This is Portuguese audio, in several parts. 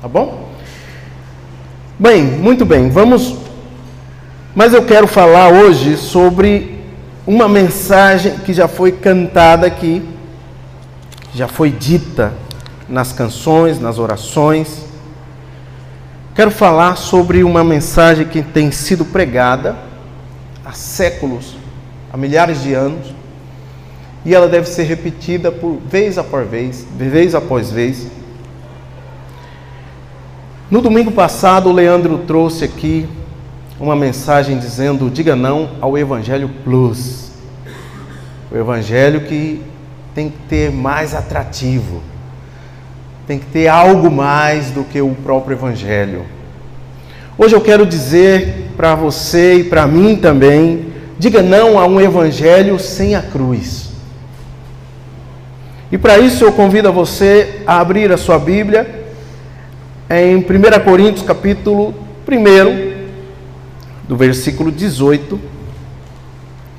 Tá bom? Bem, muito bem, vamos. Mas eu quero falar hoje sobre uma mensagem que já foi cantada aqui, já foi dita nas canções, nas orações. Quero falar sobre uma mensagem que tem sido pregada há séculos, há milhares de anos, e ela deve ser repetida por vez após vez, vez após vez. No domingo passado, o Leandro trouxe aqui uma mensagem dizendo: diga não ao Evangelho Plus. O Evangelho que tem que ter mais atrativo, tem que ter algo mais do que o próprio Evangelho. Hoje eu quero dizer para você e para mim também: diga não a um Evangelho sem a cruz. E para isso eu convido a você a abrir a sua Bíblia em 1 Coríntios, capítulo 1, do versículo 18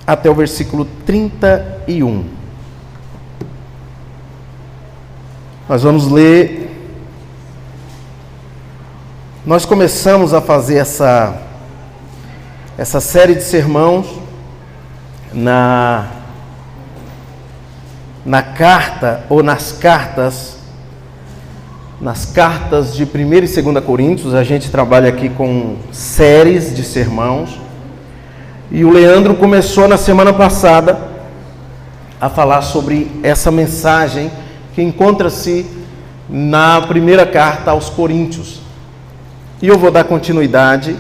até o versículo 31. Nós vamos ler. Nós começamos a fazer essa, essa série de sermãos na, na carta ou nas cartas nas cartas de 1 e 2 Coríntios, a gente trabalha aqui com séries de sermãos. E o Leandro começou na semana passada a falar sobre essa mensagem que encontra-se na primeira carta aos Coríntios. E eu vou dar continuidade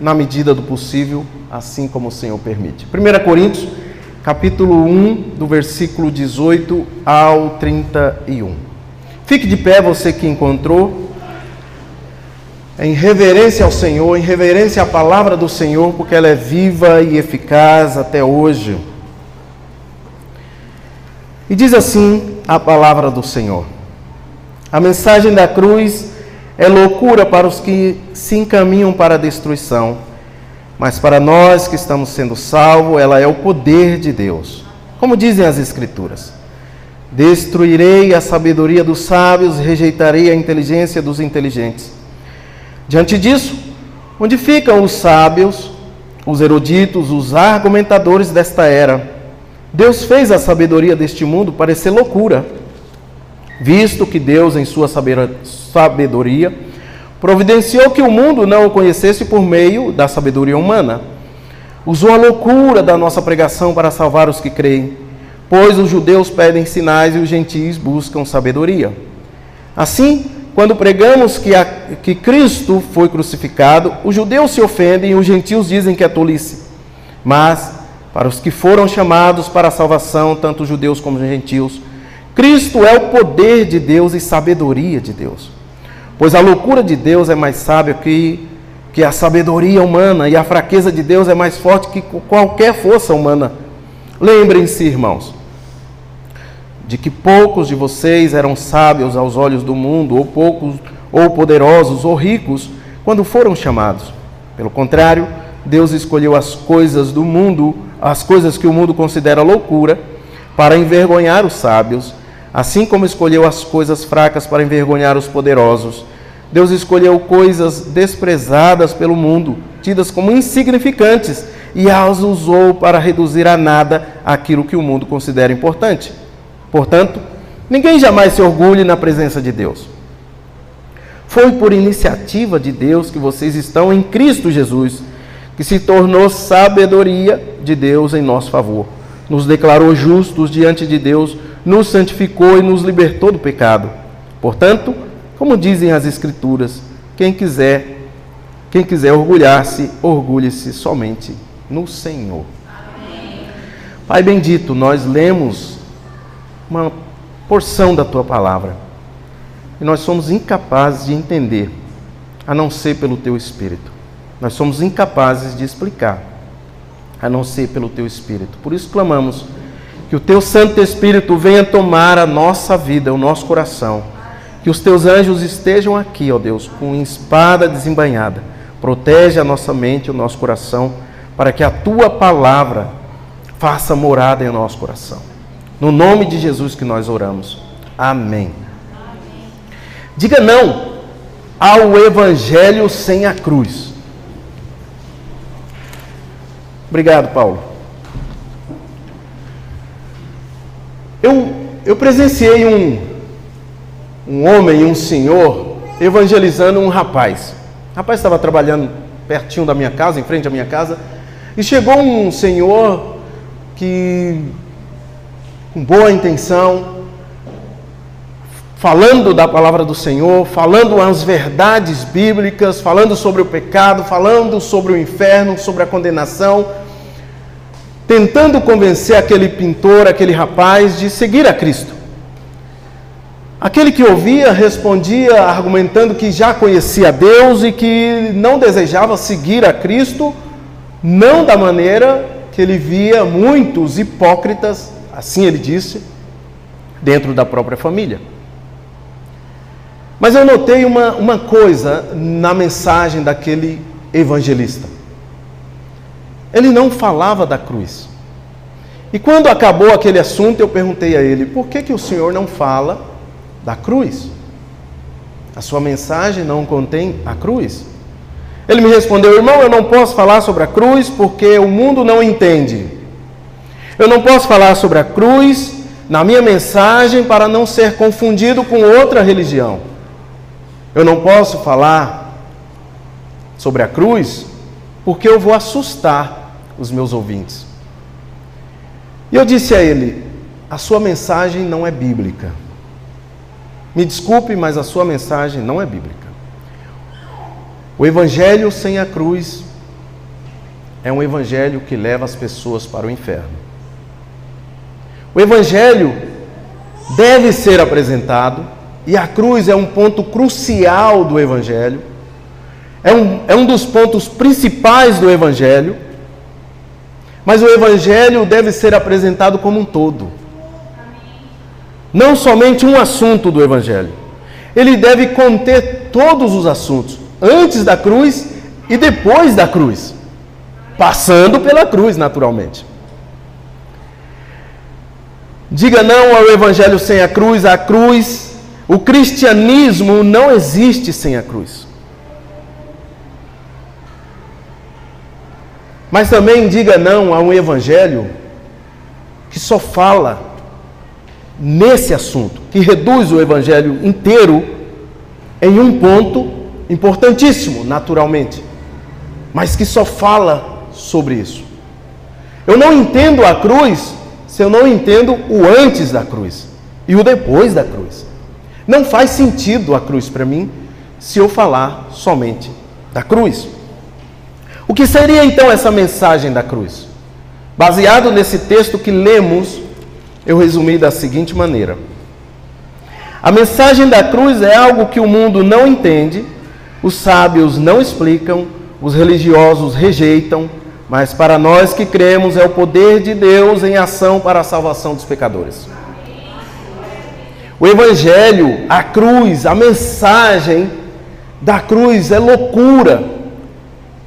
na medida do possível, assim como o Senhor permite. 1 Coríntios, capítulo 1, do versículo 18 ao 31. Fique de pé, você que encontrou. Em reverência ao Senhor, em reverência à palavra do Senhor, porque ela é viva e eficaz até hoje. E diz assim a palavra do Senhor: A mensagem da cruz é loucura para os que se encaminham para a destruição, mas para nós que estamos sendo salvos, ela é o poder de Deus. Como dizem as Escrituras. Destruirei a sabedoria dos sábios, rejeitarei a inteligência dos inteligentes. Diante disso, onde ficam os sábios, os eruditos, os argumentadores desta era? Deus fez a sabedoria deste mundo parecer loucura, visto que Deus, em sua sabedoria, providenciou que o mundo não o conhecesse por meio da sabedoria humana. Usou a loucura da nossa pregação para salvar os que creem pois os judeus pedem sinais e os gentios buscam sabedoria. Assim, quando pregamos que, a, que Cristo foi crucificado, os judeus se ofendem e os gentios dizem que é tolice. Mas, para os que foram chamados para a salvação, tanto judeus como gentios, Cristo é o poder de Deus e sabedoria de Deus. Pois a loucura de Deus é mais sábia que, que a sabedoria humana, e a fraqueza de Deus é mais forte que qualquer força humana. Lembrem-se, irmãos, de que poucos de vocês eram sábios aos olhos do mundo, ou poucos, ou poderosos, ou ricos, quando foram chamados. Pelo contrário, Deus escolheu as coisas do mundo, as coisas que o mundo considera loucura, para envergonhar os sábios, assim como escolheu as coisas fracas para envergonhar os poderosos. Deus escolheu coisas desprezadas pelo mundo, tidas como insignificantes, e as usou para reduzir a nada aquilo que o mundo considera importante. Portanto, ninguém jamais se orgulhe na presença de Deus. Foi por iniciativa de Deus que vocês estão em Cristo Jesus, que se tornou sabedoria de Deus em nosso favor. Nos declarou justos diante de Deus, nos santificou e nos libertou do pecado. Portanto, como dizem as Escrituras, quem quiser, quem quiser orgulhar-se, orgulhe-se somente no Senhor. Amém. Pai bendito, nós lemos uma porção da tua palavra. E nós somos incapazes de entender, a não ser pelo teu espírito. Nós somos incapazes de explicar, a não ser pelo teu espírito. Por isso clamamos que o teu Santo Espírito venha tomar a nossa vida, o nosso coração. Que os teus anjos estejam aqui, ó Deus, com espada desembainhada. Protege a nossa mente, o nosso coração, para que a tua palavra faça morada em nosso coração. No nome de Jesus que nós oramos. Amém. Diga não ao evangelho sem a cruz. Obrigado, Paulo. Eu, eu presenciei um, um homem, um senhor, evangelizando um rapaz. O rapaz estava trabalhando pertinho da minha casa, em frente à minha casa, e chegou um senhor que, com boa intenção, falando da palavra do Senhor, falando as verdades bíblicas, falando sobre o pecado, falando sobre o inferno, sobre a condenação, tentando convencer aquele pintor, aquele rapaz de seguir a Cristo. Aquele que ouvia respondia argumentando que já conhecia Deus e que não desejava seguir a Cristo, não da maneira que ele via muitos hipócritas, assim ele disse, dentro da própria família. Mas eu notei uma, uma coisa na mensagem daquele evangelista. Ele não falava da cruz. E quando acabou aquele assunto, eu perguntei a ele: por que, que o senhor não fala da cruz. A sua mensagem não contém a cruz. Ele me respondeu: Irmão, eu não posso falar sobre a cruz porque o mundo não entende. Eu não posso falar sobre a cruz na minha mensagem para não ser confundido com outra religião. Eu não posso falar sobre a cruz porque eu vou assustar os meus ouvintes. E eu disse a ele: a sua mensagem não é bíblica. Me desculpe, mas a sua mensagem não é bíblica. O evangelho sem a cruz é um evangelho que leva as pessoas para o inferno. O evangelho deve ser apresentado e a cruz é um ponto crucial do evangelho. É um, é um dos pontos principais do evangelho. Mas o evangelho deve ser apresentado como um todo não somente um assunto do Evangelho. Ele deve conter todos os assuntos, antes da cruz e depois da cruz, passando pela cruz, naturalmente. Diga não ao Evangelho sem a cruz, a cruz, o cristianismo não existe sem a cruz. Mas também diga não a um Evangelho que só fala nesse assunto, que reduz o evangelho inteiro em um ponto importantíssimo, naturalmente, mas que só fala sobre isso. Eu não entendo a cruz se eu não entendo o antes da cruz e o depois da cruz. Não faz sentido a cruz para mim se eu falar somente da cruz. O que seria então essa mensagem da cruz? Baseado nesse texto que lemos eu resumi da seguinte maneira: A mensagem da cruz é algo que o mundo não entende, os sábios não explicam, os religiosos rejeitam, mas para nós que cremos é o poder de Deus em ação para a salvação dos pecadores. O Evangelho, a cruz, a mensagem da cruz é loucura.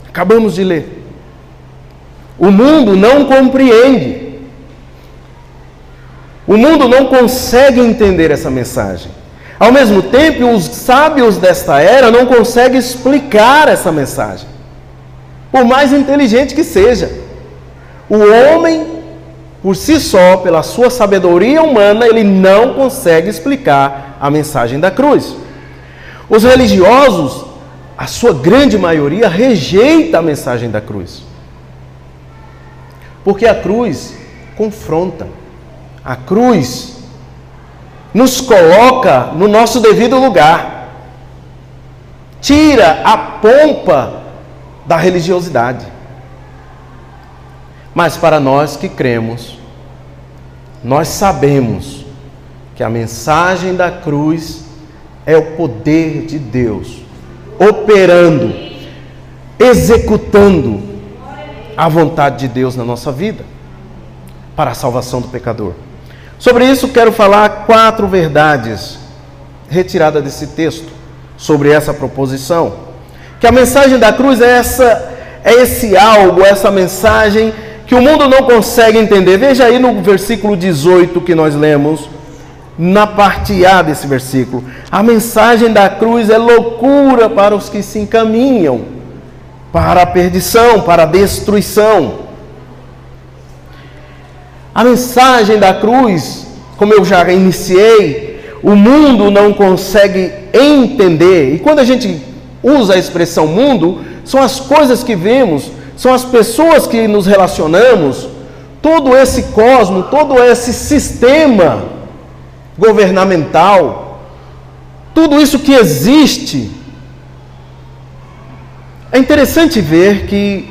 Acabamos de ler. O mundo não compreende. O mundo não consegue entender essa mensagem. Ao mesmo tempo, os sábios desta era não conseguem explicar essa mensagem, por mais inteligente que seja. O homem, por si só, pela sua sabedoria humana, ele não consegue explicar a mensagem da cruz. Os religiosos, a sua grande maioria, rejeita a mensagem da cruz, porque a cruz confronta. A cruz nos coloca no nosso devido lugar, tira a pompa da religiosidade. Mas para nós que cremos, nós sabemos que a mensagem da cruz é o poder de Deus operando, executando a vontade de Deus na nossa vida para a salvação do pecador. Sobre isso, quero falar quatro verdades retiradas desse texto sobre essa proposição. Que a mensagem da cruz é essa é esse algo, essa mensagem que o mundo não consegue entender. Veja aí no versículo 18 que nós lemos, na parte A desse versículo. A mensagem da cruz é loucura para os que se encaminham para a perdição, para a destruição. A mensagem da cruz, como eu já iniciei, o mundo não consegue entender. E quando a gente usa a expressão mundo, são as coisas que vemos, são as pessoas que nos relacionamos, todo esse cosmo, todo esse sistema governamental, tudo isso que existe. É interessante ver que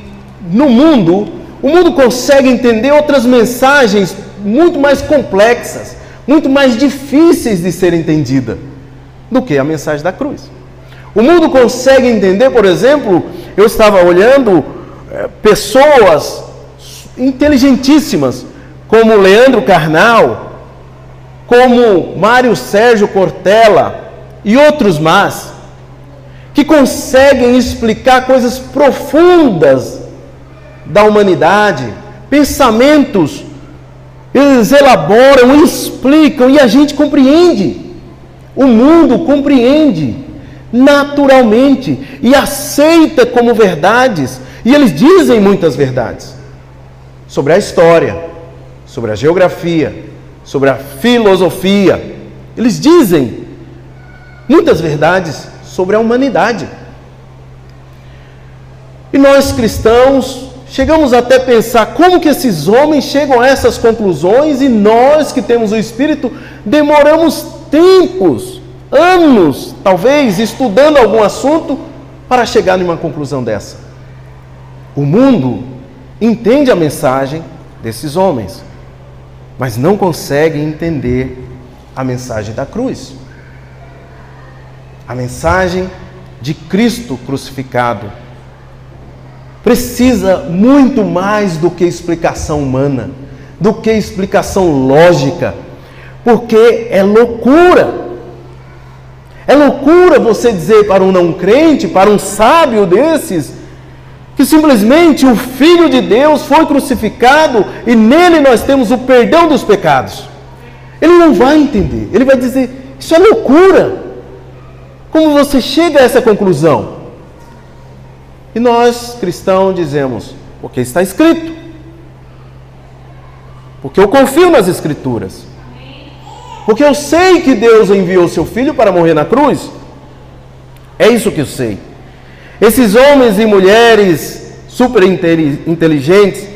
no mundo, o mundo consegue entender outras mensagens muito mais complexas, muito mais difíceis de ser entendida do que a mensagem da cruz. O mundo consegue entender, por exemplo, eu estava olhando é, pessoas inteligentíssimas, como Leandro Carnal, como Mário Sérgio Cortella e outros mais, que conseguem explicar coisas profundas da humanidade, pensamentos, eles elaboram, explicam e a gente compreende. O mundo compreende naturalmente e aceita como verdades, e eles dizem muitas verdades sobre a história, sobre a geografia, sobre a filosofia. Eles dizem muitas verdades sobre a humanidade. E nós cristãos chegamos até a pensar como que esses homens chegam a essas conclusões e nós que temos o Espírito demoramos tempos, anos, talvez, estudando algum assunto para chegar numa conclusão dessa. O mundo entende a mensagem desses homens mas não conseguem entender a mensagem da cruz. A mensagem de Cristo crucificado precisa muito mais do que explicação humana, do que explicação lógica, porque é loucura. É loucura você dizer para um não crente, para um sábio desses, que simplesmente o Filho de Deus foi crucificado e nele nós temos o perdão dos pecados. Ele não vai entender, ele vai dizer: Isso é loucura. Como você chega a essa conclusão? E nós, cristãos, dizemos: Porque está escrito. Porque eu confio nas Escrituras. Porque eu sei que Deus enviou seu filho para morrer na cruz. É isso que eu sei. Esses homens e mulheres super inteligentes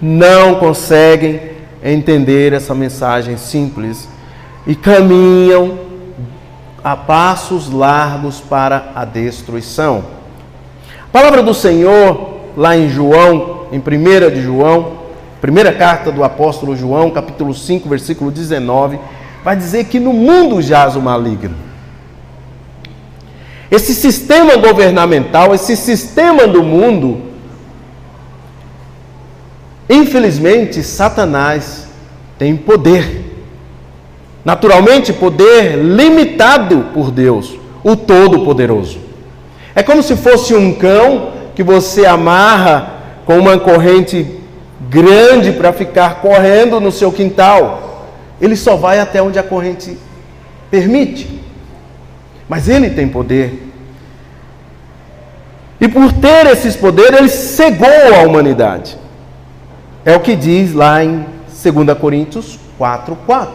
não conseguem entender essa mensagem simples e caminham a passos largos para a destruição. A palavra do Senhor, lá em João, em 1 de João, primeira carta do apóstolo João, capítulo 5, versículo 19, vai dizer que no mundo jaz o maligno. Esse sistema governamental, esse sistema do mundo, infelizmente, Satanás tem poder. Naturalmente, poder limitado por Deus, o Todo-Poderoso. É como se fosse um cão que você amarra com uma corrente grande para ficar correndo no seu quintal. Ele só vai até onde a corrente permite. Mas ele tem poder. E por ter esses poderes, ele cegou a humanidade. É o que diz lá em 2 Coríntios 4:4.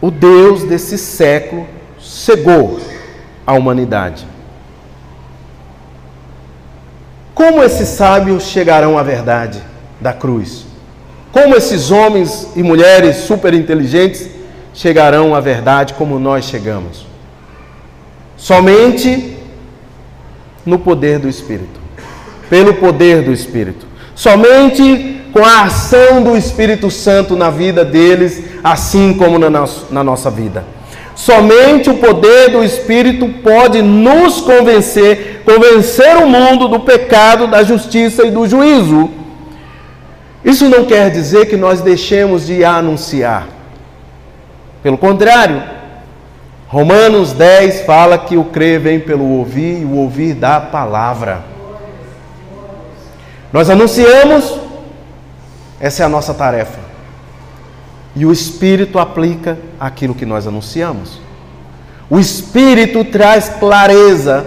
O Deus desse século cegou a humanidade. Como esses sábios chegarão à verdade da cruz? Como esses homens e mulheres super inteligentes chegarão à verdade como nós chegamos. Somente no poder do Espírito. Pelo poder do Espírito. Somente com a ação do Espírito Santo na vida deles, assim como na, na nossa vida. Somente o poder do Espírito pode nos convencer, convencer o mundo do pecado, da justiça e do juízo. Isso não quer dizer que nós deixemos de anunciar. Pelo contrário, Romanos 10 fala que o crer vem pelo ouvir e o ouvir da palavra. Nós anunciamos, essa é a nossa tarefa. E o Espírito aplica aquilo que nós anunciamos. O Espírito traz clareza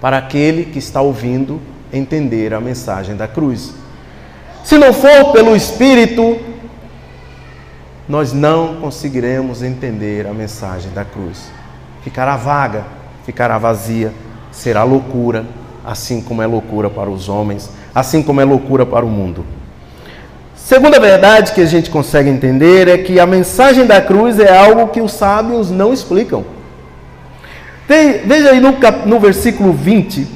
para aquele que está ouvindo entender a mensagem da cruz. Se não for pelo Espírito, nós não conseguiremos entender a mensagem da cruz. Ficará vaga, ficará vazia, será loucura, assim como é loucura para os homens, assim como é loucura para o mundo. Segunda verdade que a gente consegue entender é que a mensagem da cruz é algo que os sábios não explicam. Veja aí no, no versículo 20,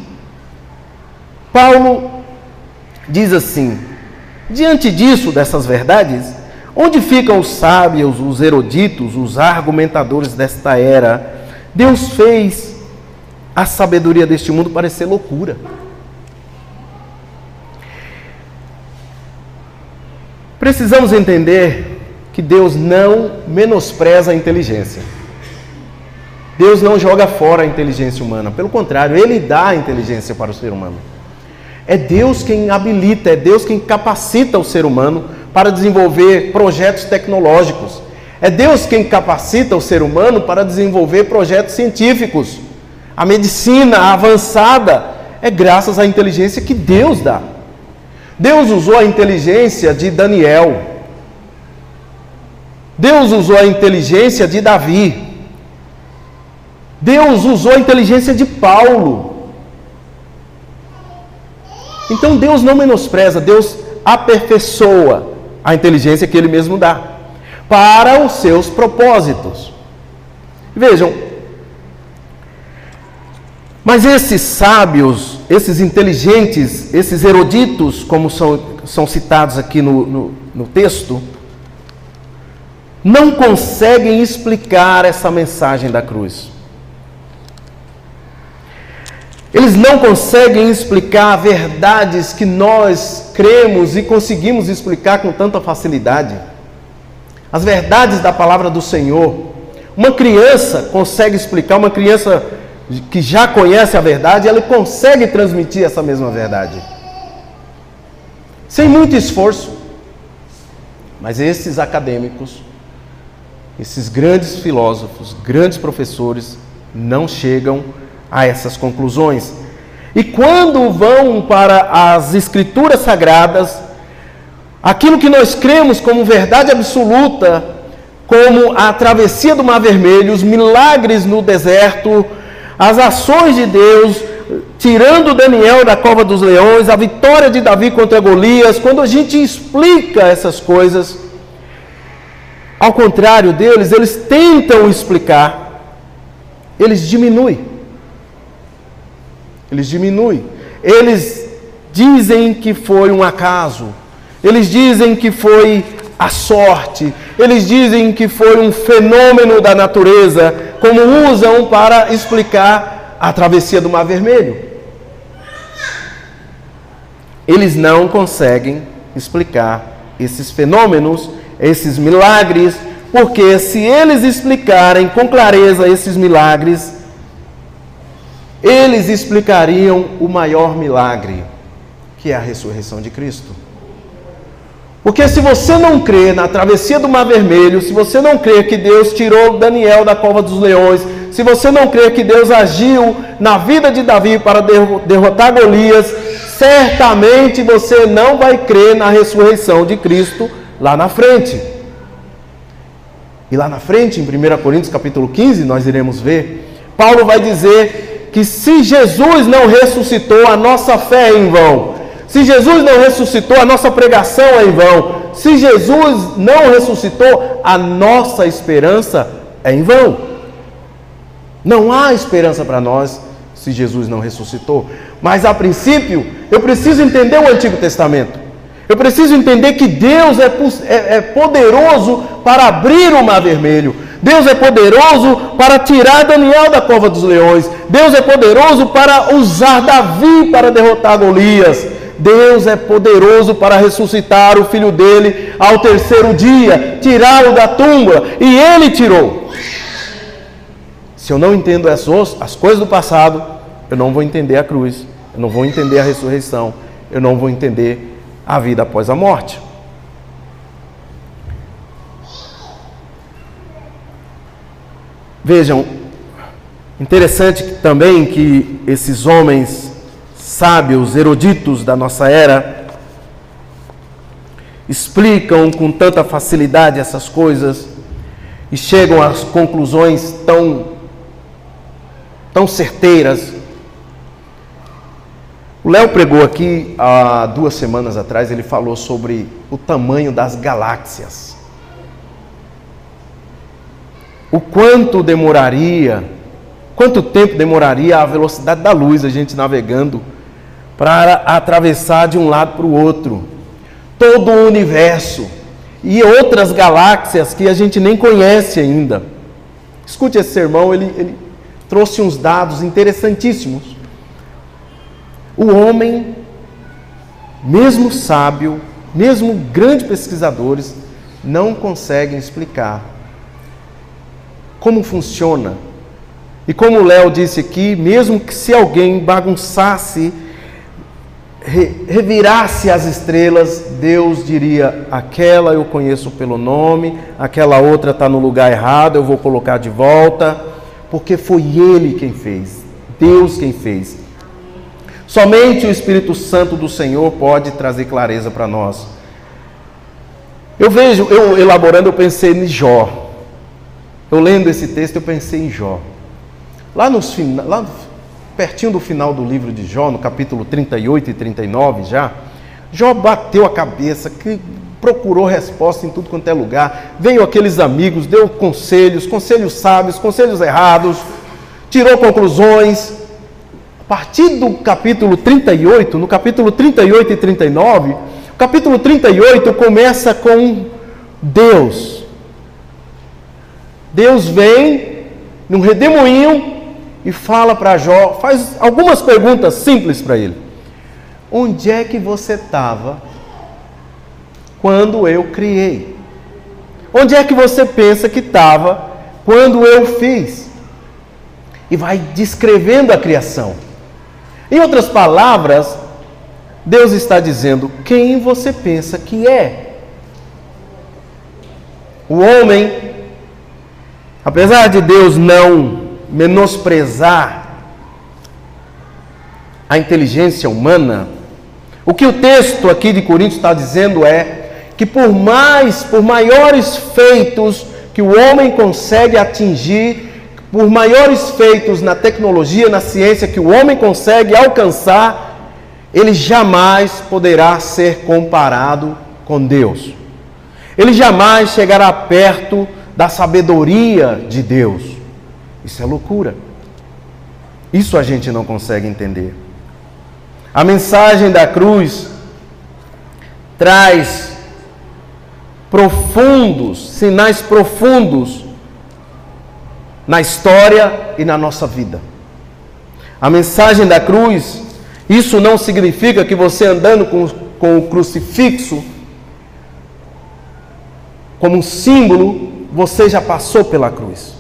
Paulo diz assim: Diante disso, dessas verdades, onde ficam os sábios, os eruditos, os argumentadores desta era? Deus fez a sabedoria deste mundo parecer loucura. Precisamos entender que Deus não menospreza a inteligência. Deus não joga fora a inteligência humana, pelo contrário, Ele dá a inteligência para o ser humano. É Deus quem habilita, é Deus quem capacita o ser humano para desenvolver projetos tecnológicos. É Deus quem capacita o ser humano para desenvolver projetos científicos. A medicina avançada é graças à inteligência que Deus dá. Deus usou a inteligência de Daniel. Deus usou a inteligência de Davi. Deus usou a inteligência de Paulo. Então Deus não menospreza, Deus aperfeiçoa a inteligência que Ele mesmo dá para os seus propósitos. Vejam, mas esses sábios, esses inteligentes, esses eruditos, como são, são citados aqui no, no, no texto, não conseguem explicar essa mensagem da cruz. Eles não conseguem explicar verdades que nós cremos e conseguimos explicar com tanta facilidade. As verdades da palavra do Senhor. Uma criança consegue explicar, uma criança que já conhece a verdade, ela consegue transmitir essa mesma verdade. Sem muito esforço. Mas esses acadêmicos, esses grandes filósofos, grandes professores, não chegam a essas conclusões. E quando vão para as escrituras sagradas, aquilo que nós cremos como verdade absoluta, como a travessia do Mar Vermelho, os milagres no deserto, as ações de Deus, tirando Daniel da cova dos leões, a vitória de Davi contra Golias, quando a gente explica essas coisas, ao contrário deles, eles tentam explicar, eles diminuem. Eles diminuem. Eles dizem que foi um acaso. Eles dizem que foi a sorte. Eles dizem que foi um fenômeno da natureza como usam para explicar a travessia do Mar Vermelho. Eles não conseguem explicar esses fenômenos, esses milagres, porque se eles explicarem com clareza esses milagres, eles explicariam o maior milagre, que é a ressurreição de Cristo. Porque se você não crê na travessia do Mar Vermelho, se você não crê que Deus tirou Daniel da cova dos leões, se você não crê que Deus agiu na vida de Davi para derrotar Golias, certamente você não vai crer na ressurreição de Cristo lá na frente. E lá na frente, em 1 Coríntios capítulo 15, nós iremos ver, Paulo vai dizer que se Jesus não ressuscitou, a nossa fé é em vão. Se Jesus não ressuscitou, a nossa pregação é em vão. Se Jesus não ressuscitou, a nossa esperança é em vão. Não há esperança para nós se Jesus não ressuscitou. Mas a princípio, eu preciso entender o Antigo Testamento. Eu preciso entender que Deus é, é, é poderoso para abrir o mar vermelho. Deus é poderoso para tirar Daniel da cova dos leões. Deus é poderoso para usar Davi para derrotar Golias. Deus é poderoso para ressuscitar o filho dele ao terceiro dia, tirá-lo da tumba, e ele tirou. Se eu não entendo as, as coisas do passado, eu não vou entender a cruz, eu não vou entender a ressurreição, eu não vou entender a vida após a morte. Vejam, interessante também que esses homens sábios, eruditos da nossa era, explicam com tanta facilidade essas coisas e chegam às conclusões tão, tão certeiras. O Léo pregou aqui há duas semanas atrás, ele falou sobre o tamanho das galáxias. O quanto demoraria, quanto tempo demoraria a velocidade da luz a gente navegando para atravessar de um lado para o outro todo o universo e outras galáxias que a gente nem conhece ainda. Escute esse sermão, ele, ele trouxe uns dados interessantíssimos. O homem, mesmo sábio, mesmo grandes pesquisadores, não conseguem explicar como funciona. E como o Léo disse aqui, mesmo que se alguém bagunçasse revirasse as estrelas, Deus diria: aquela eu conheço pelo nome, aquela outra está no lugar errado, eu vou colocar de volta, porque foi Ele quem fez, Deus quem fez. Somente o Espírito Santo do Senhor pode trazer clareza para nós. Eu vejo, eu elaborando, eu pensei em Jó. Eu lendo esse texto, eu pensei em Jó. Lá, nos, lá pertinho do final do livro de Jó, no capítulo 38 e 39 já, Jó bateu a cabeça, que procurou resposta em tudo quanto é lugar, veio aqueles amigos, deu conselhos, conselhos sábios, conselhos errados, tirou conclusões. A partir do capítulo 38, no capítulo 38 e 39, o capítulo 38 começa com Deus. Deus vem num redemoinho e fala para Jó, faz algumas perguntas simples para ele. Onde é que você estava quando eu criei? Onde é que você pensa que estava quando eu fiz? E vai descrevendo a criação. Em outras palavras, Deus está dizendo quem você pensa que é. O homem, apesar de Deus não menosprezar a inteligência humana, o que o texto aqui de Coríntios está dizendo é que por mais, por maiores feitos que o homem consegue atingir, por maiores feitos na tecnologia, na ciência que o homem consegue alcançar, ele jamais poderá ser comparado com Deus. Ele jamais chegará perto da sabedoria de Deus. Isso é loucura. Isso a gente não consegue entender. A mensagem da cruz traz profundos, sinais profundos na história e na nossa vida. A mensagem da cruz, isso não significa que você andando com, com o crucifixo como um símbolo, você já passou pela cruz.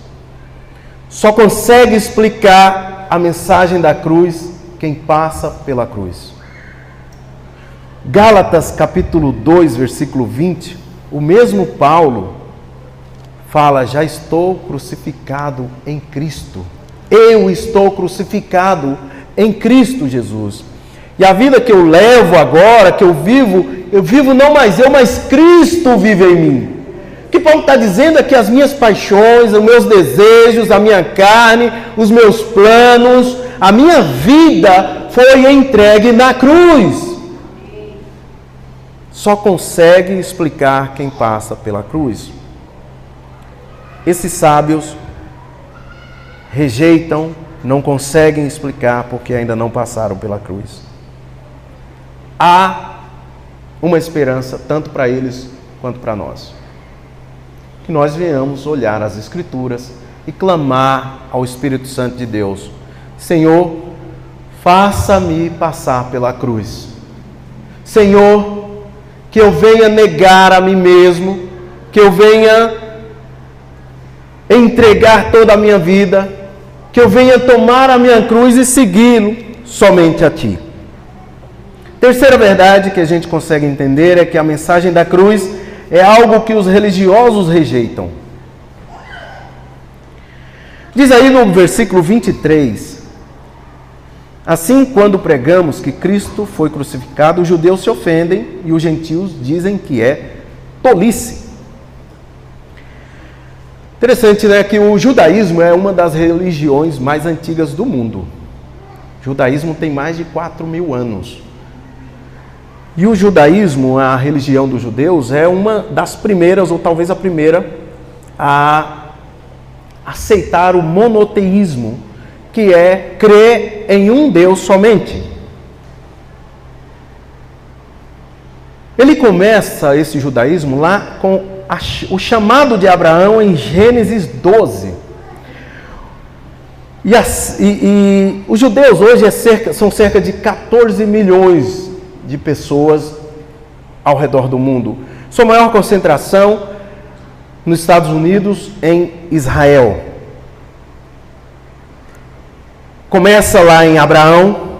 Só consegue explicar a mensagem da cruz quem passa pela cruz. Gálatas capítulo 2, versículo 20, o mesmo Paulo fala: Já estou crucificado em Cristo. Eu estou crucificado em Cristo Jesus. E a vida que eu levo agora, que eu vivo, eu vivo não mais eu, mas Cristo vive em mim. O que Paulo está dizendo é que as minhas paixões, os meus desejos, a minha carne, os meus planos, a minha vida foi entregue na cruz. Só consegue explicar quem passa pela cruz. Esses sábios rejeitam, não conseguem explicar porque ainda não passaram pela cruz. Há uma esperança tanto para eles quanto para nós que nós venhamos olhar as Escrituras e clamar ao Espírito Santo de Deus: Senhor, faça-me passar pela cruz. Senhor, que eu venha negar a mim mesmo, que eu venha entregar toda a minha vida, que eu venha tomar a minha cruz e segui-lo somente a Ti. Terceira verdade que a gente consegue entender é que a mensagem da cruz é algo que os religiosos rejeitam. Diz aí no versículo 23: Assim, quando pregamos que Cristo foi crucificado, os judeus se ofendem e os gentios dizem que é tolice. Interessante, né, que o judaísmo é uma das religiões mais antigas do mundo. O judaísmo tem mais de 4 mil anos. E o judaísmo, a religião dos judeus, é uma das primeiras, ou talvez a primeira, a aceitar o monoteísmo, que é crer em um Deus somente. Ele começa esse judaísmo lá com a, o chamado de Abraão em Gênesis 12. E, as, e, e os judeus hoje é cerca, são cerca de 14 milhões de pessoas ao redor do mundo. Sua maior concentração nos Estados Unidos, em Israel. Começa lá em Abraão,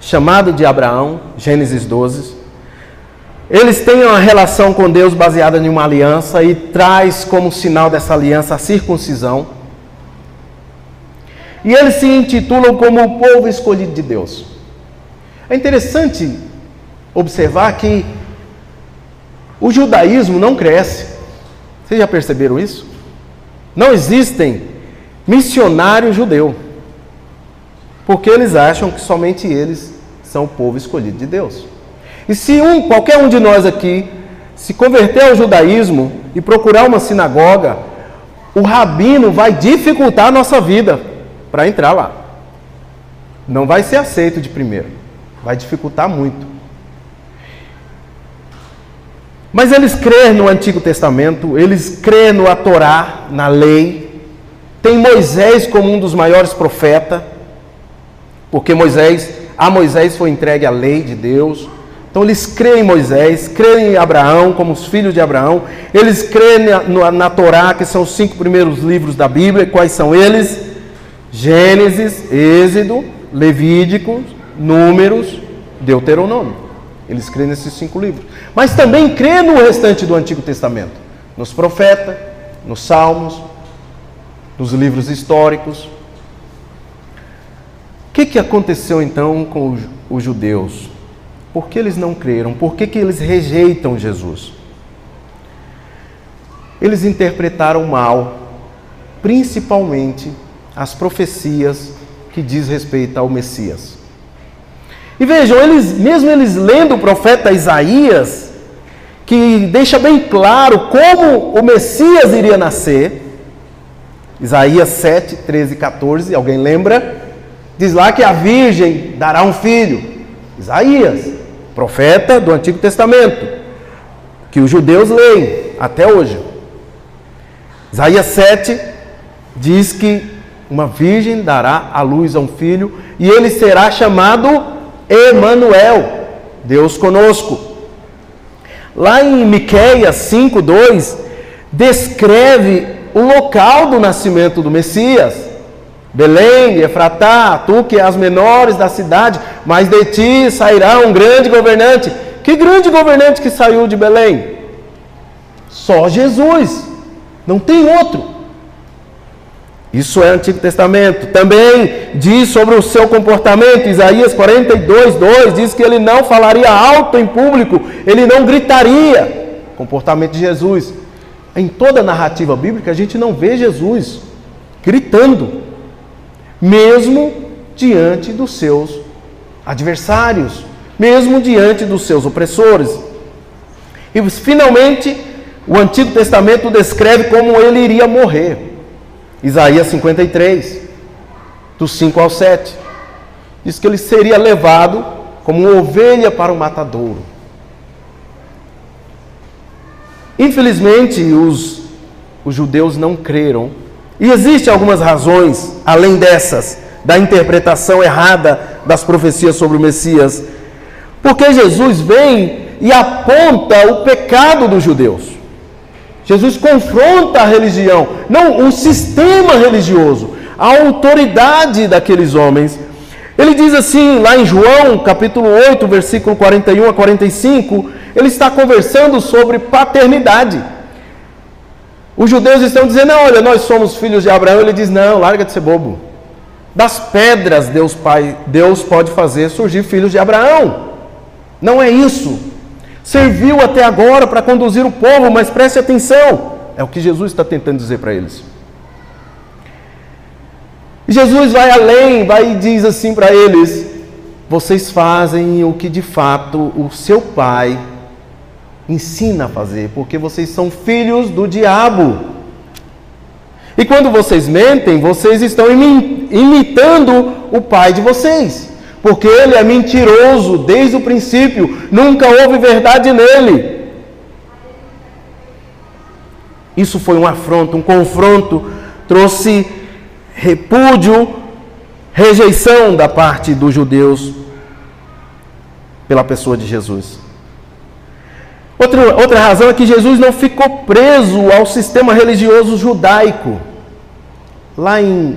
chamado de Abraão, Gênesis 12. Eles têm uma relação com Deus baseada em uma aliança e traz como sinal dessa aliança a circuncisão. E eles se intitulam como o povo escolhido de Deus. É interessante observar que o judaísmo não cresce. Vocês já perceberam isso? Não existem missionários judeus. Porque eles acham que somente eles são o povo escolhido de Deus. E se um, qualquer um de nós aqui se converter ao judaísmo e procurar uma sinagoga, o rabino vai dificultar a nossa vida para entrar lá. Não vai ser aceito de primeiro. Vai dificultar muito. Mas eles creem no Antigo Testamento, eles creem no Torá, na lei. Tem Moisés como um dos maiores profetas, porque Moisés, a Moisés foi entregue a lei de Deus. Então eles creem em Moisés, creem em Abraão como os filhos de Abraão. Eles creem na, na Torá, que são os cinco primeiros livros da Bíblia. Quais são eles? Gênesis, Êxodo, Levítico, Números, Deuteronômio. Eles creem nesses cinco livros. Mas também creem no restante do Antigo Testamento. Nos profetas, nos salmos, nos livros históricos. O que, que aconteceu então com os judeus? Por que eles não creram? Por que, que eles rejeitam Jesus? Eles interpretaram mal, principalmente as profecias que diz respeito ao Messias. E vejam, eles, mesmo eles lendo o profeta Isaías, que deixa bem claro como o Messias iria nascer, Isaías 7, 13 e 14, alguém lembra? Diz lá que a virgem dará um filho. Isaías, profeta do Antigo Testamento, que os judeus leem até hoje. Isaías 7 diz que uma virgem dará à luz a um filho e ele será chamado Emanuel, Deus conosco. Lá em Miqueias 5:2 descreve o local do nascimento do Messias. Belém, Efratá, tu que és as menores da cidade, mas de ti sairá um grande governante. Que grande governante que saiu de Belém? Só Jesus. Não tem outro. Isso é Antigo Testamento. Também diz sobre o seu comportamento, Isaías 42, 2, diz que ele não falaria alto em público, ele não gritaria. Comportamento de Jesus. Em toda a narrativa bíblica, a gente não vê Jesus gritando, mesmo diante dos seus adversários, mesmo diante dos seus opressores. E finalmente, o Antigo Testamento descreve como ele iria morrer. Isaías 53, do 5 ao 7. Diz que ele seria levado como uma ovelha para o matadouro. Infelizmente, os, os judeus não creram. E existem algumas razões, além dessas, da interpretação errada das profecias sobre o Messias. Porque Jesus vem e aponta o pecado dos judeus. Jesus confronta a religião, não o sistema religioso, a autoridade daqueles homens. Ele diz assim, lá em João, capítulo 8, versículo 41 a 45, ele está conversando sobre paternidade. Os judeus estão dizendo: olha, nós somos filhos de Abraão. Ele diz: não, larga de ser bobo. Das pedras Deus Pai, Deus pode fazer surgir filhos de Abraão. Não é isso. Serviu até agora para conduzir o povo, mas preste atenção. É o que Jesus está tentando dizer para eles. Jesus vai além, vai e diz assim para eles: vocês fazem o que de fato o seu pai ensina a fazer, porque vocês são filhos do diabo. E quando vocês mentem, vocês estão imitando o pai de vocês, porque ele é mentiroso desde o princípio, nunca houve verdade nele. Isso foi um afronto, um confronto, trouxe repúdio, rejeição da parte dos judeus pela pessoa de Jesus. Outra, outra razão é que Jesus não ficou preso ao sistema religioso judaico. Lá em,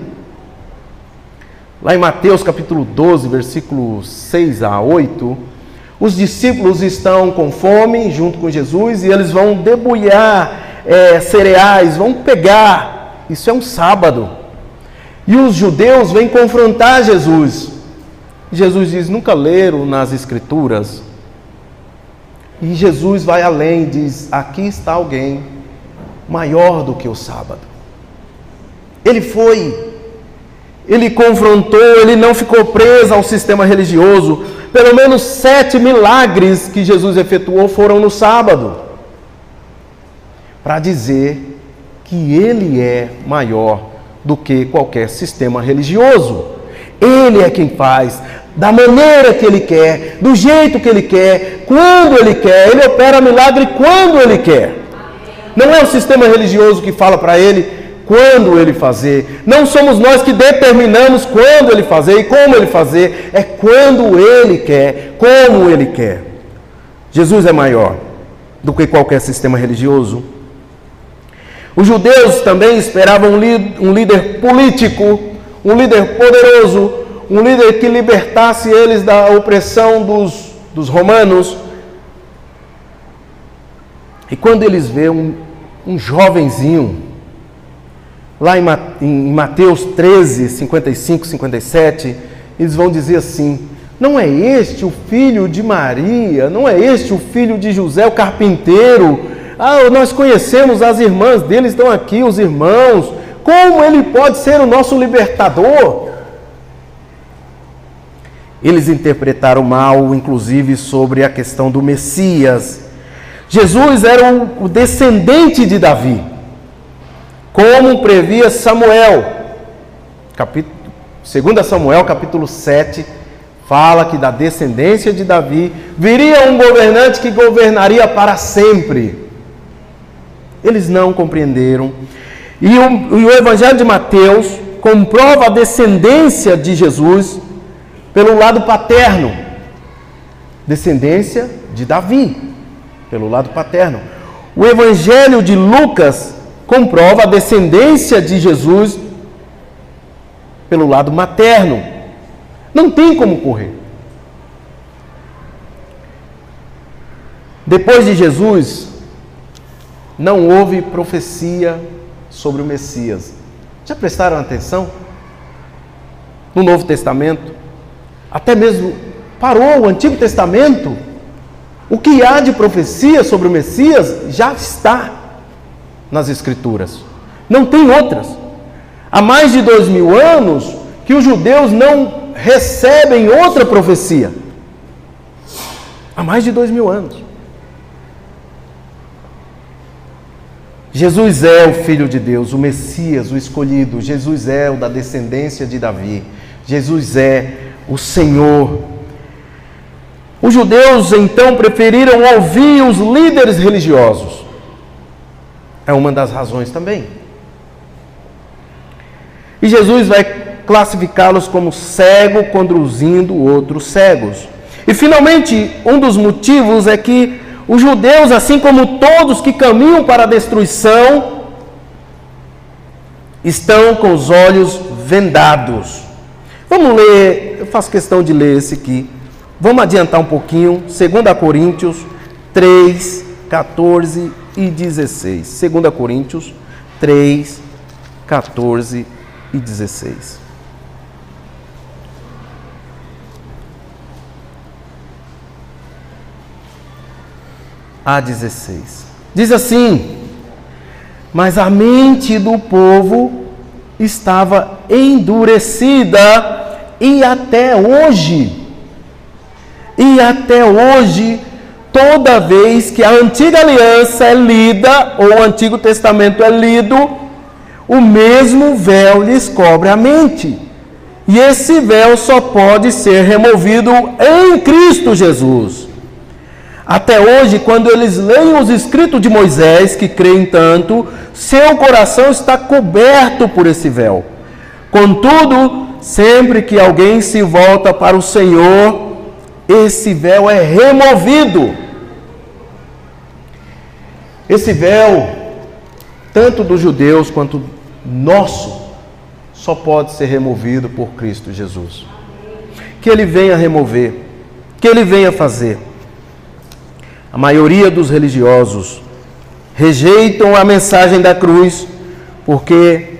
lá em Mateus capítulo 12, versículos 6 a 8, os discípulos estão com fome junto com Jesus e eles vão debulhar é, cereais, vão pegar. Isso é um sábado. E os judeus vêm confrontar Jesus. Jesus diz: Nunca leram nas Escrituras e Jesus vai além, diz: aqui está alguém maior do que o sábado. Ele foi, ele confrontou, ele não ficou preso ao sistema religioso. Pelo menos sete milagres que Jesus efetuou foram no sábado, para dizer que ele é maior do que qualquer sistema religioso. Ele é quem faz da maneira que Ele quer, do jeito que Ele quer, quando Ele quer. Ele opera milagre quando Ele quer. Não é o sistema religioso que fala para Ele quando Ele fazer. Não somos nós que determinamos quando Ele fazer e como Ele fazer. É quando Ele quer, como Ele quer. Jesus é maior do que qualquer sistema religioso. Os judeus também esperavam um líder político, um líder poderoso, um líder que libertasse eles da opressão dos, dos romanos. E quando eles vêem um, um jovenzinho, lá em, Mateus 13, 55, 57, eles vão dizer assim: Não é este o filho de Maria? Não é este o filho de José, o carpinteiro? Ah, nós conhecemos as irmãs dele, estão aqui, os irmãos. Como ele pode ser o nosso libertador? Eles interpretaram mal, inclusive, sobre a questão do Messias. Jesus era o descendente de Davi, como previa Samuel. Capítulo, 2 Samuel, capítulo 7, fala que da descendência de Davi viria um governante que governaria para sempre. Eles não compreenderam. E o, e o Evangelho de Mateus comprova a descendência de Jesus pelo lado paterno, descendência de Davi, pelo lado paterno. O Evangelho de Lucas comprova a descendência de Jesus pelo lado materno. Não tem como correr. Depois de Jesus, não houve profecia sobre o Messias. Já prestaram atenção? No Novo Testamento, até mesmo parou o Antigo Testamento, o que há de profecia sobre o Messias já está nas Escrituras. Não tem outras. Há mais de dois mil anos que os judeus não recebem outra profecia. Há mais de dois mil anos. Jesus é o Filho de Deus, o Messias, o escolhido. Jesus é o da descendência de Davi. Jesus é o Senhor. Os judeus então preferiram ouvir os líderes religiosos. É uma das razões também. E Jesus vai classificá-los como cego conduzindo outros cegos. E finalmente, um dos motivos é que os judeus, assim como todos que caminham para a destruição, estão com os olhos vendados. Vamos ler, eu faço questão de ler esse aqui. Vamos adiantar um pouquinho, 2 Coríntios 3, 14 e 16. 2 Coríntios, 3, 14 e 16. A 16. Diz assim: Mas a mente do povo estava endurecida e até hoje, e até hoje, toda vez que a antiga aliança é lida, ou o Antigo Testamento é lido, o mesmo véu lhes cobre a mente. E esse véu só pode ser removido em Cristo Jesus. Até hoje, quando eles leem os escritos de Moisés, que creem tanto, seu coração está coberto por esse véu. Contudo, sempre que alguém se volta para o Senhor, esse véu é removido. Esse véu, tanto dos judeus quanto nosso, só pode ser removido por Cristo Jesus. Que Ele venha remover, que Ele venha fazer. A maioria dos religiosos rejeitam a mensagem da cruz porque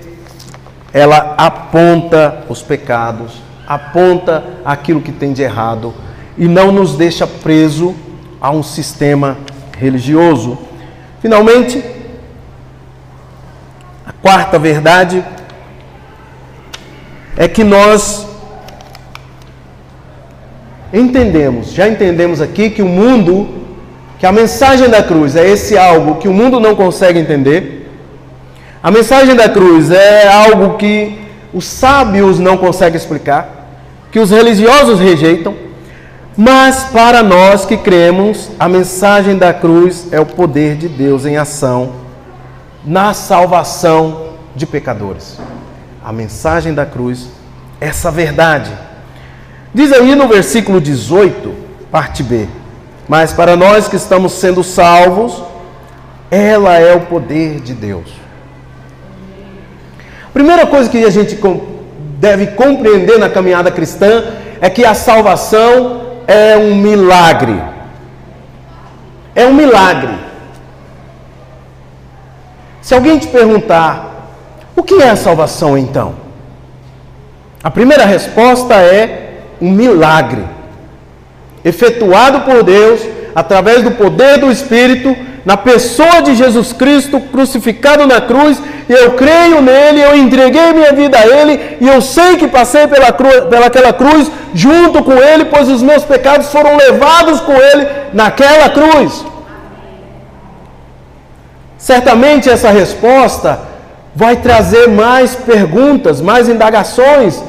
ela aponta os pecados, aponta aquilo que tem de errado e não nos deixa preso a um sistema religioso. Finalmente, a quarta verdade é que nós entendemos, já entendemos aqui que o mundo que a mensagem da cruz é esse algo que o mundo não consegue entender. A mensagem da cruz é algo que os sábios não conseguem explicar, que os religiosos rejeitam, mas para nós que cremos, a mensagem da cruz é o poder de Deus em ação na salvação de pecadores. A mensagem da cruz, essa verdade. Diz aí no versículo 18, parte B. Mas para nós que estamos sendo salvos, ela é o poder de Deus. Primeira coisa que a gente deve compreender na caminhada cristã é que a salvação é um milagre. É um milagre. Se alguém te perguntar, o que é a salvação então? A primeira resposta é um milagre efetuado por Deus através do poder do Espírito na pessoa de Jesus Cristo crucificado na cruz, e eu creio nele, eu entreguei minha vida a ele, e eu sei que passei pela cruz, pelaquela cruz junto com ele, pois os meus pecados foram levados com ele naquela cruz. Certamente essa resposta vai trazer mais perguntas, mais indagações,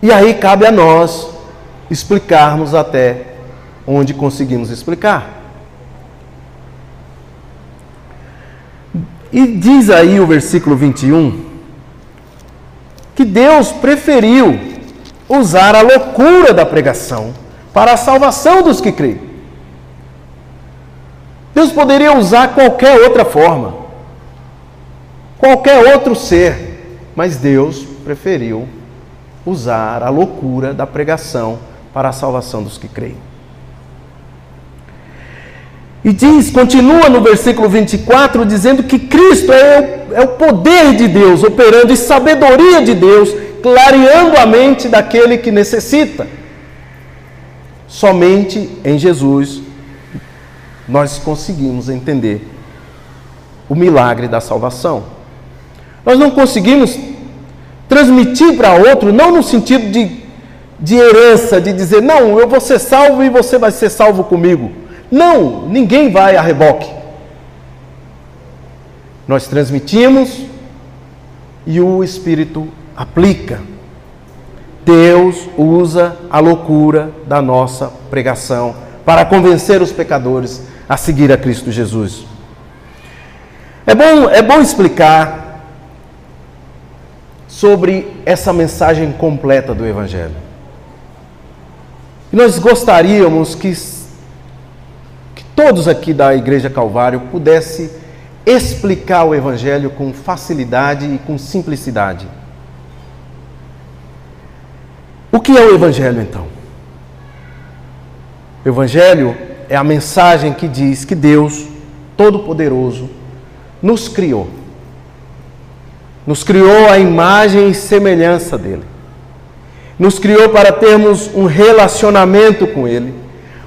e aí cabe a nós explicarmos até onde conseguimos explicar. E diz aí o versículo 21 que Deus preferiu usar a loucura da pregação para a salvação dos que creem. Deus poderia usar qualquer outra forma, qualquer outro ser, mas Deus preferiu usar a loucura da pregação para a salvação dos que creem. E diz, continua no versículo 24, dizendo que Cristo é, é o poder de Deus operando e sabedoria de Deus, clareando a mente daquele que necessita. Somente em Jesus nós conseguimos entender o milagre da salvação. Nós não conseguimos transmitir para outro, não no sentido de de herança, de dizer, não, eu vou ser salvo e você vai ser salvo comigo. Não, ninguém vai a reboque. Nós transmitimos e o Espírito aplica. Deus usa a loucura da nossa pregação para convencer os pecadores a seguir a Cristo Jesus. É bom, é bom explicar sobre essa mensagem completa do Evangelho. Nós gostaríamos que todos aqui da Igreja Calvário pudessem explicar o Evangelho com facilidade e com simplicidade. O que é o Evangelho então? O Evangelho é a mensagem que diz que Deus Todo-Poderoso nos criou nos criou a imagem e semelhança dele. Nos criou para termos um relacionamento com ele,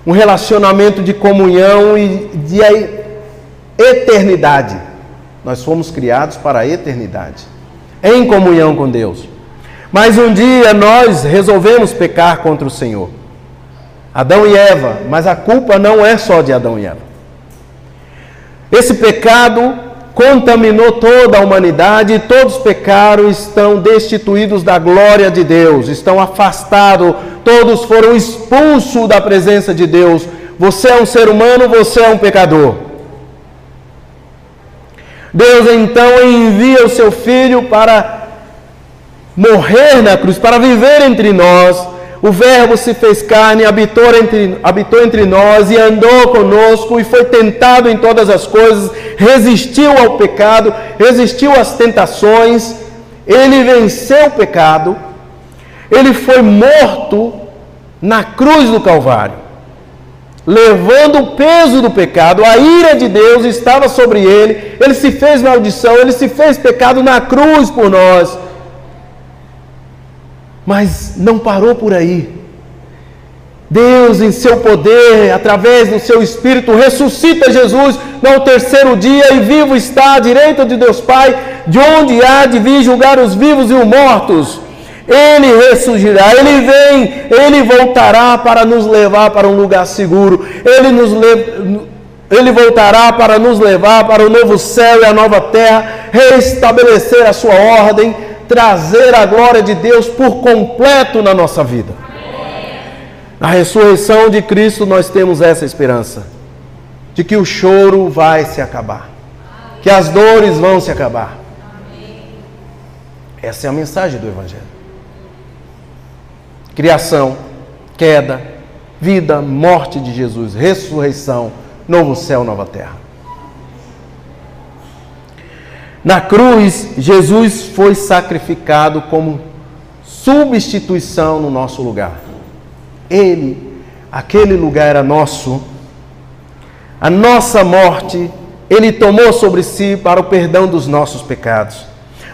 um relacionamento de comunhão e de eternidade. Nós fomos criados para a eternidade, em comunhão com Deus. Mas um dia nós resolvemos pecar contra o Senhor. Adão e Eva, mas a culpa não é só de Adão e Eva. Esse pecado contaminou toda a humanidade e todos pecaram estão destituídos da glória de Deus, estão afastados, todos foram expulsos da presença de Deus. Você é um ser humano, você é um pecador. Deus então envia o seu filho para morrer na cruz, para viver entre nós. O Verbo se fez carne, habitou entre, habitou entre nós e andou conosco e foi tentado em todas as coisas, resistiu ao pecado, resistiu às tentações, ele venceu o pecado, ele foi morto na cruz do Calvário, levando o peso do pecado, a ira de Deus estava sobre ele, ele se fez maldição, ele se fez pecado na cruz por nós. Mas não parou por aí. Deus, em seu poder, através do seu Espírito, ressuscita Jesus no terceiro dia e vivo está à direita de Deus Pai, de onde há de vir julgar os vivos e os mortos. Ele ressurgirá, ele vem, ele voltará para nos levar para um lugar seguro. Ele nos ele voltará para nos levar para o novo céu e a nova terra, restabelecer a sua ordem trazer a glória de Deus por completo na nossa vida. Na ressurreição de Cristo nós temos essa esperança de que o choro vai se acabar, que as dores vão se acabar. Essa é a mensagem do Evangelho. Criação, queda, vida, morte de Jesus, ressurreição, novo céu, nova terra. Na cruz, Jesus foi sacrificado como substituição no nosso lugar. Ele, aquele lugar era nosso. A nossa morte, ele tomou sobre si para o perdão dos nossos pecados.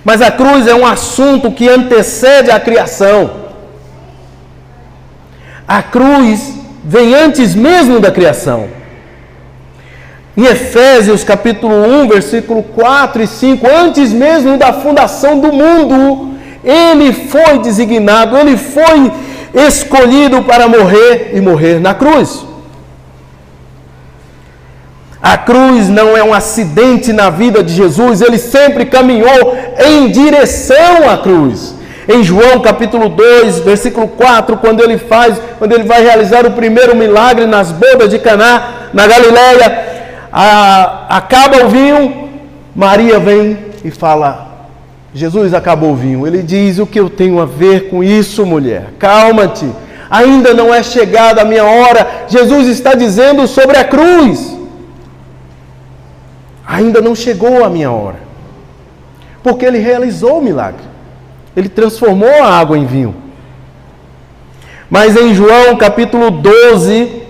Mas a cruz é um assunto que antecede a criação. A cruz vem antes mesmo da criação. Em Efésios capítulo 1, versículo 4 e 5, antes mesmo da fundação do mundo, ele foi designado, ele foi escolhido para morrer e morrer na cruz. A cruz não é um acidente na vida de Jesus, ele sempre caminhou em direção à cruz. Em João capítulo 2, versículo 4, quando ele faz, quando ele vai realizar o primeiro milagre nas bodas de Caná, na Galileia, a, acaba o vinho, Maria vem e fala: Jesus acabou o vinho. Ele diz: O que eu tenho a ver com isso, mulher? Calma-te, ainda não é chegada a minha hora. Jesus está dizendo sobre a cruz: Ainda não chegou a minha hora, porque ele realizou o milagre, ele transformou a água em vinho. Mas em João capítulo 12,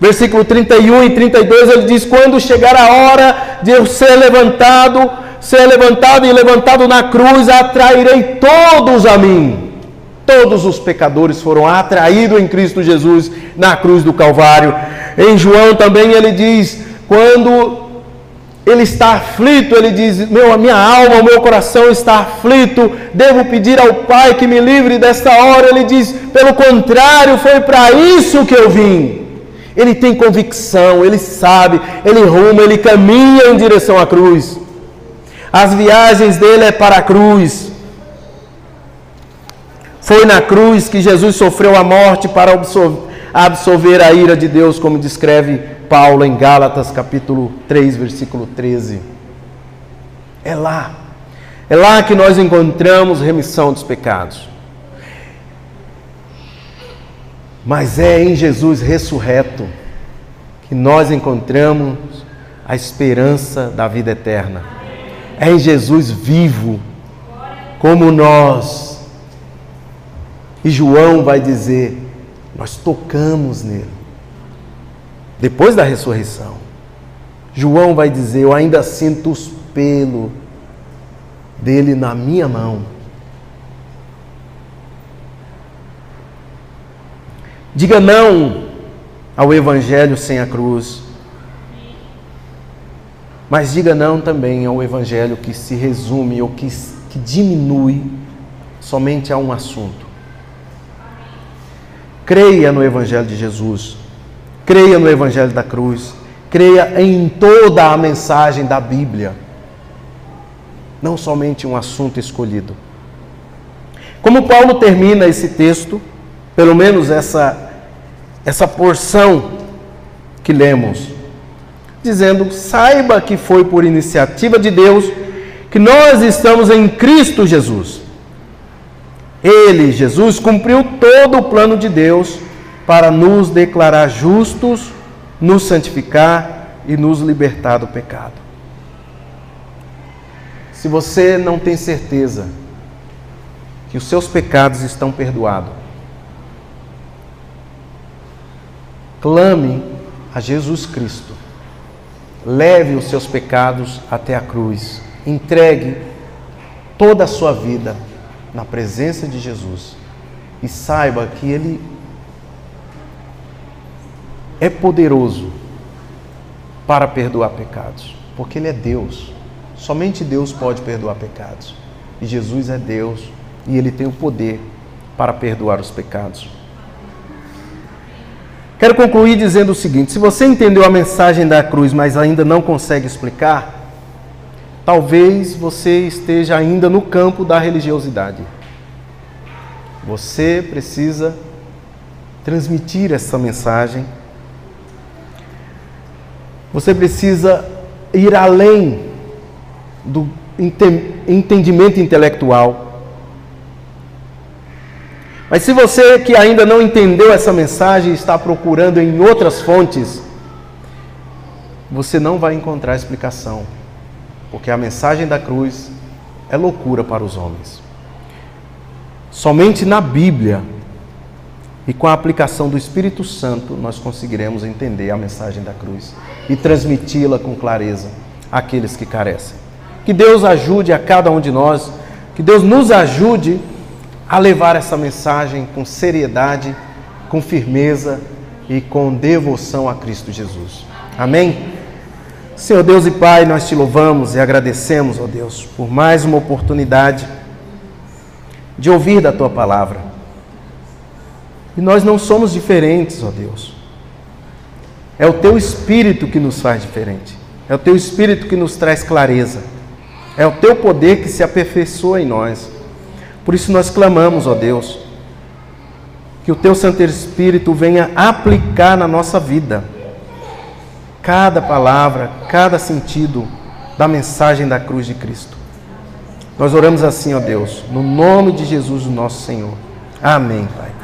Versículo 31 e 32 ele diz: Quando chegar a hora de eu ser levantado, ser levantado e levantado na cruz, atrairei todos a mim. Todos os pecadores foram atraídos em Cristo Jesus na cruz do Calvário. Em João também ele diz: quando ele está aflito, ele diz: meu, a minha alma, o meu coração está aflito, devo pedir ao Pai que me livre desta hora. Ele diz: pelo contrário, foi para isso que eu vim ele tem convicção, ele sabe, ele ruma, ele caminha em direção à cruz. As viagens dele é para a cruz. Foi na cruz que Jesus sofreu a morte para absolver a ira de Deus, como descreve Paulo em Gálatas capítulo 3, versículo 13. É lá. É lá que nós encontramos remissão dos pecados. Mas é em Jesus ressurreto que nós encontramos a esperança da vida eterna. É em Jesus vivo, como nós. E João vai dizer: nós tocamos nele. Depois da ressurreição, João vai dizer: Eu ainda sinto os pelos dele na minha mão. Diga não ao evangelho sem a cruz. Mas diga não também ao evangelho que se resume ou que, que diminui somente a um assunto. Creia no evangelho de Jesus. Creia no evangelho da cruz. Creia em toda a mensagem da Bíblia. Não somente um assunto escolhido. Como Paulo termina esse texto, pelo menos essa essa porção que lemos, dizendo: saiba que foi por iniciativa de Deus que nós estamos em Cristo Jesus. Ele, Jesus, cumpriu todo o plano de Deus para nos declarar justos, nos santificar e nos libertar do pecado. Se você não tem certeza que os seus pecados estão perdoados, clame a Jesus Cristo. Leve os seus pecados até a cruz. Entregue toda a sua vida na presença de Jesus. E saiba que Ele é poderoso para perdoar pecados, porque Ele é Deus. Somente Deus pode perdoar pecados. E Jesus é Deus e Ele tem o poder para perdoar os pecados. Quero concluir dizendo o seguinte: se você entendeu a mensagem da cruz, mas ainda não consegue explicar, talvez você esteja ainda no campo da religiosidade. Você precisa transmitir essa mensagem. Você precisa ir além do entendimento intelectual mas se você que ainda não entendeu essa mensagem está procurando em outras fontes, você não vai encontrar explicação, porque a mensagem da cruz é loucura para os homens. Somente na Bíblia e com a aplicação do Espírito Santo nós conseguiremos entender a mensagem da cruz e transmiti-la com clareza àqueles que carecem. Que Deus ajude a cada um de nós, que Deus nos ajude a levar essa mensagem com seriedade, com firmeza e com devoção a Cristo Jesus. Amém? Senhor Deus e Pai, nós te louvamos e agradecemos, ó Deus, por mais uma oportunidade de ouvir da tua palavra. E nós não somos diferentes, ó Deus. É o teu espírito que nos faz diferente. É o teu espírito que nos traz clareza. É o teu poder que se aperfeiçoa em nós. Por isso nós clamamos, ó Deus, que o teu Santo Espírito venha aplicar na nossa vida cada palavra, cada sentido da mensagem da cruz de Cristo. Nós oramos assim, ó Deus, no nome de Jesus, nosso Senhor. Amém, Pai.